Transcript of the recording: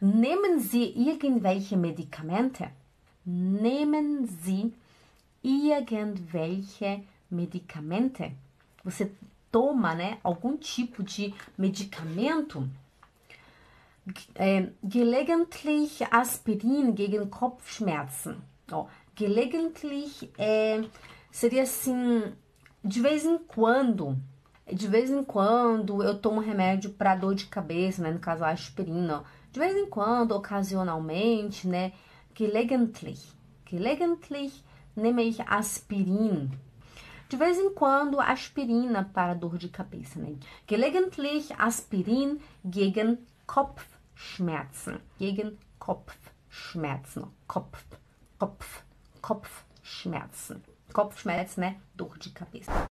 Nehmen Sie irgendwelche Medikamente? Nehmen Sie irgendwelche Medikamente? Você toma, né, algum tipo de medicamento? É, gelegentlich Aspirin gegen Kopfschmerzen. Ó, gelegentlich é, seria assim, de vez em quando. De vez em quando eu tomo remédio para dor de cabeça, né? No caso, a aspirina. De vez em quando, ocasionalmente, né? Gelegentlich. Gelegentlich nehme ich Aspirin. De vez em quando, aspirina para dor de cabeça, né? Gelegentlich Aspirin gegen Kopfschmerzen. Gegen Kopfschmerzen. Kopf, Kopf, Kopfschmerzen. Kopfschmerzen, né? Dor de cabeça.